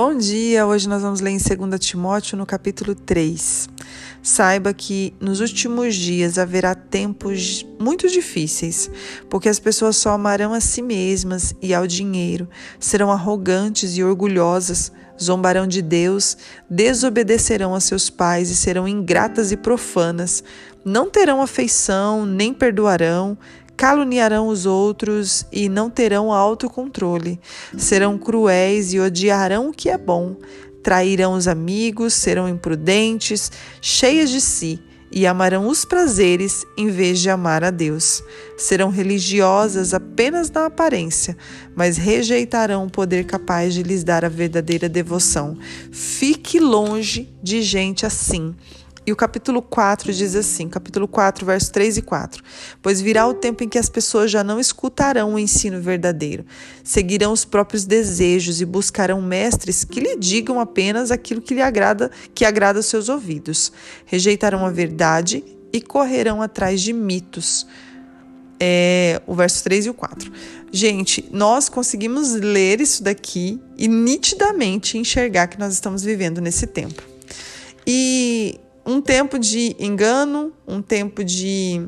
Bom dia! Hoje nós vamos ler em 2 Timóteo, no capítulo 3. Saiba que nos últimos dias haverá tempos muito difíceis, porque as pessoas só amarão a si mesmas e ao dinheiro, serão arrogantes e orgulhosas, zombarão de Deus, desobedecerão a seus pais e serão ingratas e profanas, não terão afeição, nem perdoarão, caluniarão os outros e não terão autocontrole, serão cruéis e odiarão o que é bom, trairão os amigos, serão imprudentes, cheias de si e amarão os prazeres em vez de amar a Deus. Serão religiosas apenas na aparência, mas rejeitarão o poder capaz de lhes dar a verdadeira devoção. Fique longe de gente assim e o capítulo 4 diz assim, capítulo 4, versos 3 e 4. Pois virá o tempo em que as pessoas já não escutarão o ensino verdadeiro, seguirão os próprios desejos e buscarão mestres que lhe digam apenas aquilo que lhe agrada, que agrada aos seus ouvidos. Rejeitarão a verdade e correrão atrás de mitos. É, o verso 3 e o 4. Gente, nós conseguimos ler isso daqui e nitidamente enxergar que nós estamos vivendo nesse tempo. E um tempo de engano, um tempo de,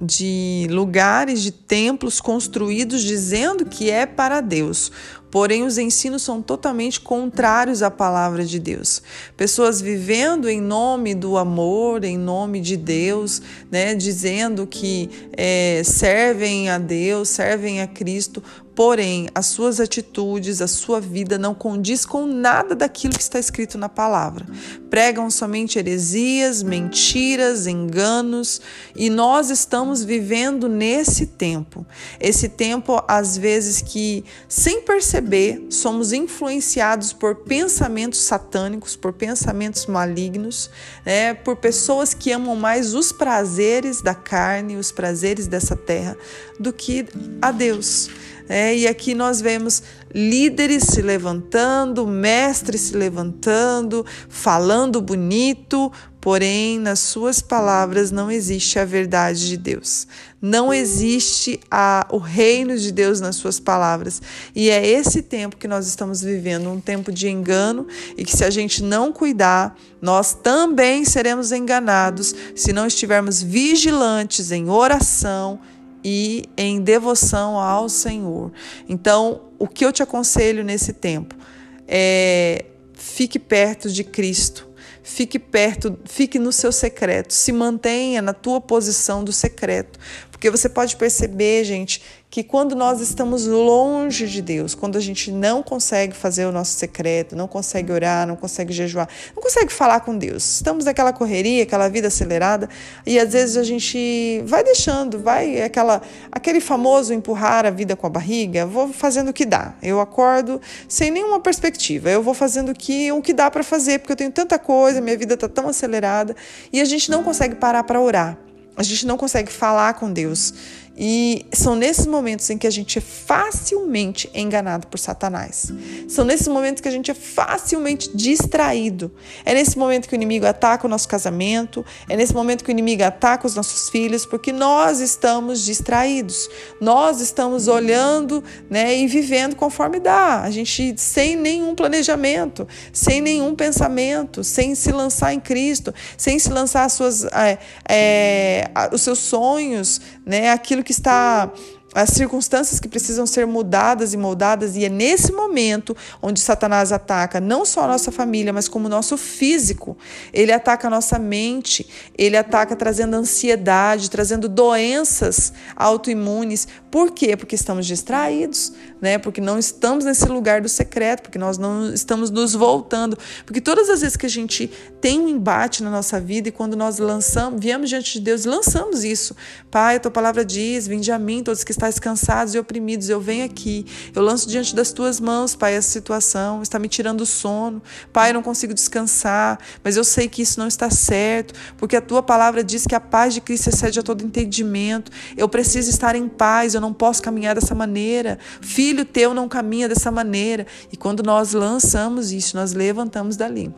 de lugares, de templos construídos dizendo que é para Deus. Porém, os ensinos são totalmente contrários à palavra de Deus. Pessoas vivendo em nome do amor, em nome de Deus, né, dizendo que é, servem a Deus, servem a Cristo, Porém, as suas atitudes, a sua vida não condiz com nada daquilo que está escrito na palavra. Pregam somente heresias, mentiras, enganos, e nós estamos vivendo nesse tempo. Esse tempo, às vezes, que, sem perceber, somos influenciados por pensamentos satânicos, por pensamentos malignos, né, por pessoas que amam mais os prazeres da carne, os prazeres dessa terra, do que a Deus. É, e aqui nós vemos líderes se levantando, mestres se levantando, falando bonito, porém nas suas palavras não existe a verdade de Deus. Não existe a, o reino de Deus nas suas palavras. E é esse tempo que nós estamos vivendo, um tempo de engano, e que se a gente não cuidar, nós também seremos enganados se não estivermos vigilantes em oração e em devoção ao Senhor. Então, o que eu te aconselho nesse tempo é fique perto de Cristo. Fique perto, fique no seu secreto, se mantenha na tua posição do secreto, porque você pode perceber, gente, que quando nós estamos longe de Deus, quando a gente não consegue fazer o nosso secreto, não consegue orar, não consegue jejuar, não consegue falar com Deus, estamos naquela correria, aquela vida acelerada, e às vezes a gente vai deixando, vai aquela aquele famoso empurrar a vida com a barriga, vou fazendo o que dá. Eu acordo sem nenhuma perspectiva, eu vou fazendo o que o que dá para fazer, porque eu tenho tanta coisa, minha vida está tão acelerada, e a gente não consegue parar para orar. A gente não consegue falar com Deus. E são nesses momentos em que a gente é facilmente enganado por Satanás. São nesses momentos que a gente é facilmente distraído. É nesse momento que o inimigo ataca o nosso casamento, é nesse momento que o inimigo ataca os nossos filhos, porque nós estamos distraídos. Nós estamos olhando, né, e vivendo conforme dá. A gente sem nenhum planejamento, sem nenhum pensamento, sem se lançar em Cristo, sem se lançar as suas, é, é, os seus sonhos, né, aquilo que está as circunstâncias que precisam ser mudadas e moldadas, e é nesse momento onde Satanás ataca não só a nossa família, mas como o nosso físico. Ele ataca a nossa mente, ele ataca trazendo ansiedade, trazendo doenças autoimunes. Por quê? Porque estamos distraídos, né? Porque não estamos nesse lugar do secreto, porque nós não estamos nos voltando. Porque todas as vezes que a gente tem um embate na nossa vida e quando nós lançamos, viemos diante de Deus, lançamos isso. Pai, a tua palavra diz: Vinde a mim, todos que estáis cansados e oprimidos, eu venho aqui. Eu lanço diante das tuas mãos, Pai, essa situação. Está me tirando o sono. Pai, eu não consigo descansar, mas eu sei que isso não está certo, porque a tua palavra diz que a paz de Cristo excede a todo entendimento. Eu preciso estar em paz, eu não posso caminhar dessa maneira. Filho teu não caminha dessa maneira. E quando nós lançamos isso, nós levantamos dali.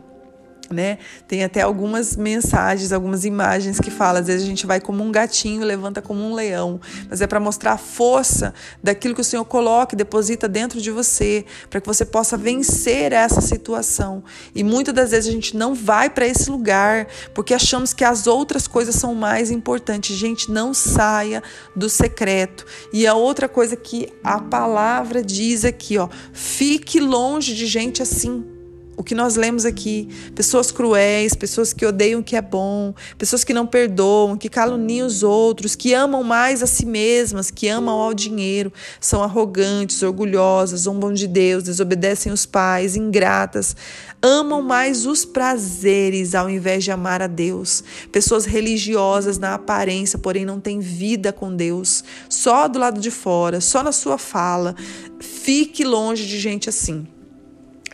Né? Tem até algumas mensagens, algumas imagens que falam, às vezes a gente vai como um gatinho, levanta como um leão, mas é para mostrar a força daquilo que o Senhor coloca e deposita dentro de você, para que você possa vencer essa situação. E muitas das vezes a gente não vai para esse lugar porque achamos que as outras coisas são mais importantes. Gente, não saia do secreto. E a outra coisa que a palavra diz aqui, ó, fique longe de gente assim o que nós lemos aqui, pessoas cruéis, pessoas que odeiam o que é bom, pessoas que não perdoam, que caluniam os outros, que amam mais a si mesmas, que amam ao dinheiro, são arrogantes, orgulhosas, zombam de Deus, desobedecem os pais, ingratas, amam mais os prazeres ao invés de amar a Deus. Pessoas religiosas na aparência, porém não têm vida com Deus, só do lado de fora, só na sua fala. Fique longe de gente assim.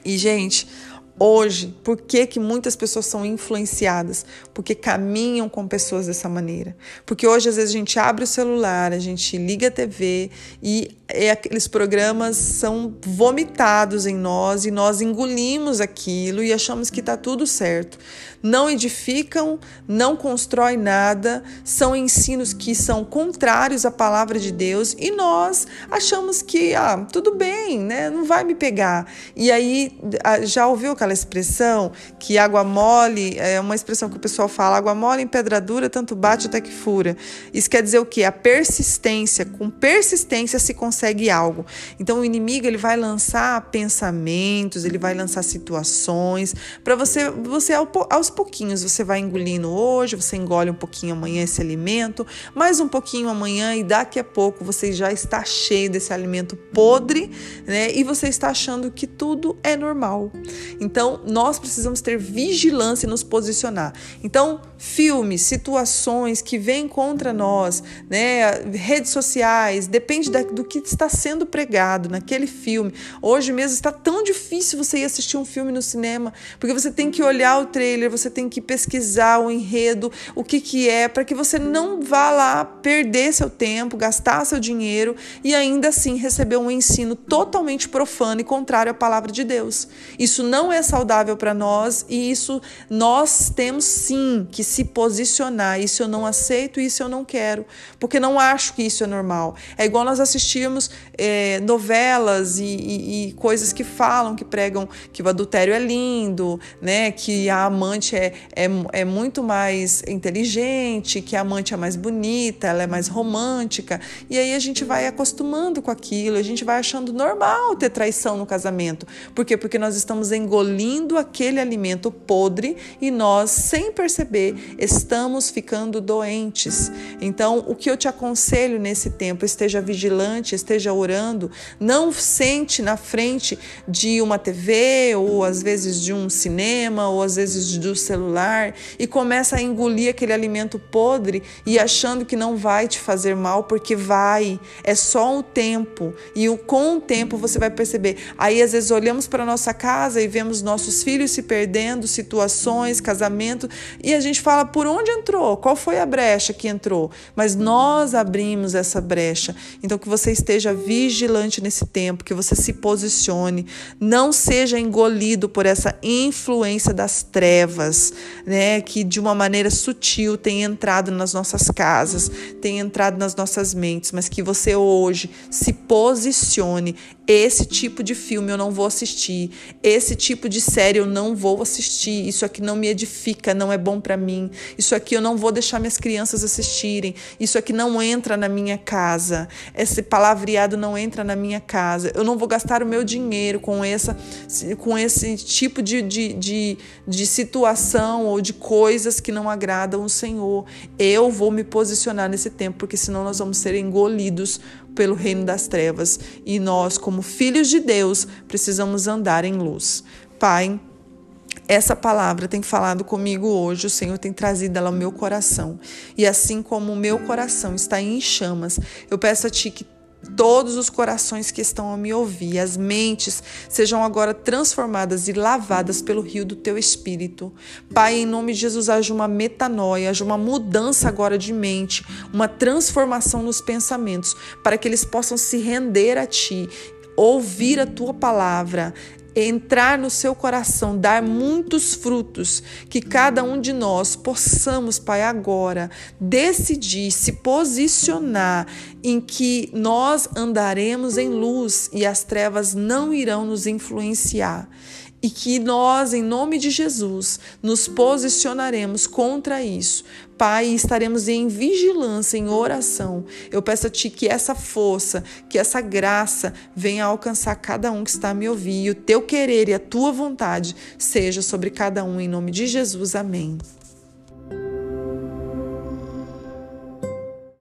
E, gente, Hoje, por que, que muitas pessoas são influenciadas? Porque caminham com pessoas dessa maneira. Porque hoje, às vezes, a gente abre o celular, a gente liga a TV e é, aqueles programas são vomitados em nós e nós engolimos aquilo e achamos que está tudo certo. Não edificam, não constroem nada, são ensinos que são contrários à palavra de Deus e nós achamos que, ah, tudo bem, né? Não vai me pegar. E aí, já ouviu aquela expressão que água mole, é uma expressão que o pessoal fala, água mole em pedra dura, tanto bate até que fura. Isso quer dizer o quê? A persistência, com persistência se consegue consegue algo. Então o inimigo ele vai lançar pensamentos, ele vai lançar situações para você, você aos pouquinhos você vai engolindo hoje, você engole um pouquinho amanhã esse alimento, mais um pouquinho amanhã e daqui a pouco você já está cheio desse alimento podre, né? E você está achando que tudo é normal. Então nós precisamos ter vigilância e nos posicionar. Então filmes, situações que vêm contra nós, né? Redes sociais, depende da, do que está sendo pregado naquele filme. Hoje mesmo está tão difícil você ir assistir um filme no cinema, porque você tem que olhar o trailer, você tem que pesquisar o enredo, o que, que é, para que você não vá lá perder seu tempo, gastar seu dinheiro e ainda assim receber um ensino totalmente profano e contrário à palavra de Deus. Isso não é saudável para nós e isso nós temos sim que se posicionar. Isso eu não aceito, isso eu não quero, porque não acho que isso é normal. É igual nós é, novelas e, e, e, coisas que falam, que pregam que o adultério é lindo, né? Que a amante é, é, é muito mais inteligente, que a amante é mais bonita, ela é mais romântica. E aí a gente vai acostumando com aquilo, a gente vai achando normal ter traição no casamento. Por quê? Porque nós estamos engolindo aquele alimento podre e nós, sem perceber, estamos ficando doentes. Então, o que eu te aconselho nesse tempo, esteja vigilante, esteja orando, não sente na frente de uma TV ou às vezes de um cinema ou às vezes do celular e começa a engolir aquele alimento podre e achando que não vai te fazer mal porque vai, é só o tempo e com o tempo você vai perceber. Aí às vezes olhamos para nossa casa e vemos nossos filhos se perdendo, situações, casamento e a gente fala por onde entrou, qual foi a brecha que entrou, mas nós abrimos essa brecha. Então que você esteja esteja vigilante nesse tempo, que você se posicione, não seja engolido por essa influência das trevas, né, que de uma maneira sutil tem entrado nas nossas casas, tem entrado nas nossas mentes, mas que você hoje se posicione. Esse tipo de filme eu não vou assistir, esse tipo de série eu não vou assistir, isso aqui não me edifica, não é bom para mim, isso aqui eu não vou deixar minhas crianças assistirem, isso aqui não entra na minha casa, esse palavreado não entra na minha casa, eu não vou gastar o meu dinheiro com, essa, com esse tipo de, de, de, de situação ou de coisas que não agradam o Senhor. Eu vou me posicionar nesse tempo, porque senão nós vamos ser engolidos pelo reino das trevas e nós, como filhos de Deus, precisamos andar em luz. Pai, essa palavra tem falado comigo hoje, o Senhor tem trazido ela ao meu coração. E assim como o meu coração está em chamas, eu peço a Ti que todos os corações que estão a me ouvir, as mentes sejam agora transformadas e lavadas pelo rio do teu espírito. Pai, em nome de Jesus, haja uma metanoia, haja uma mudança agora de mente, uma transformação nos pensamentos, para que eles possam se render a ti, ouvir a tua palavra, entrar no seu coração, dar muitos frutos, que cada um de nós possamos, Pai, agora decidir se posicionar em que nós andaremos em luz e as trevas não irão nos influenciar e que nós, em nome de Jesus, nos posicionaremos contra isso. Pai, estaremos em vigilância, em oração. Eu peço a Ti que essa força, que essa graça venha alcançar cada um que está a me ouvir e o Teu querer e a Tua vontade seja sobre cada um, em nome de Jesus. Amém.